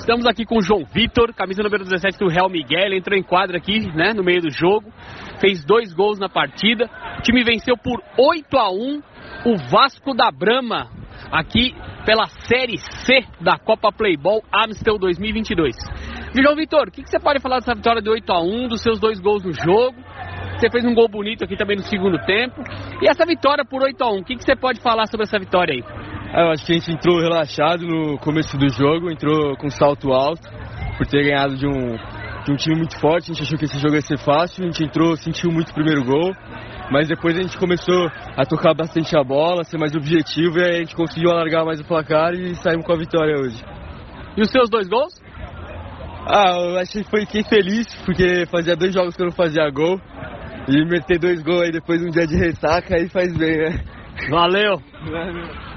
Estamos aqui com o João Vitor, camisa número 17 do Real Miguel. Ele entrou em quadra aqui, né, no meio do jogo. Fez dois gols na partida. O time venceu por 8 a 1 o Vasco da Brama, aqui pela Série C da Copa Playball Amstel 2022. João Vitor, o que, que, você pode falar dessa vitória de 8 a 1 dos seus dois gols no jogo? Você fez um gol bonito aqui também no segundo tempo. E essa vitória por 8 a 1 o que, que você pode falar sobre essa vitória aí? É, eu acho que a gente entrou relaxado no começo do jogo, entrou com salto alto, por ter ganhado de um, de um time muito forte. A gente achou que esse jogo ia ser fácil, a gente entrou, sentiu muito o primeiro gol, mas depois a gente começou a tocar bastante a bola, ser mais objetivo e a gente conseguiu alargar mais o placar e saímos com a vitória hoje. E os seus dois gols? Ah, eu achei que foi fiquei feliz, porque fazia dois jogos que eu não fazia gol. E meter dois gols aí depois de um dia de ressaca aí faz bem, né? Valeu! Valeu.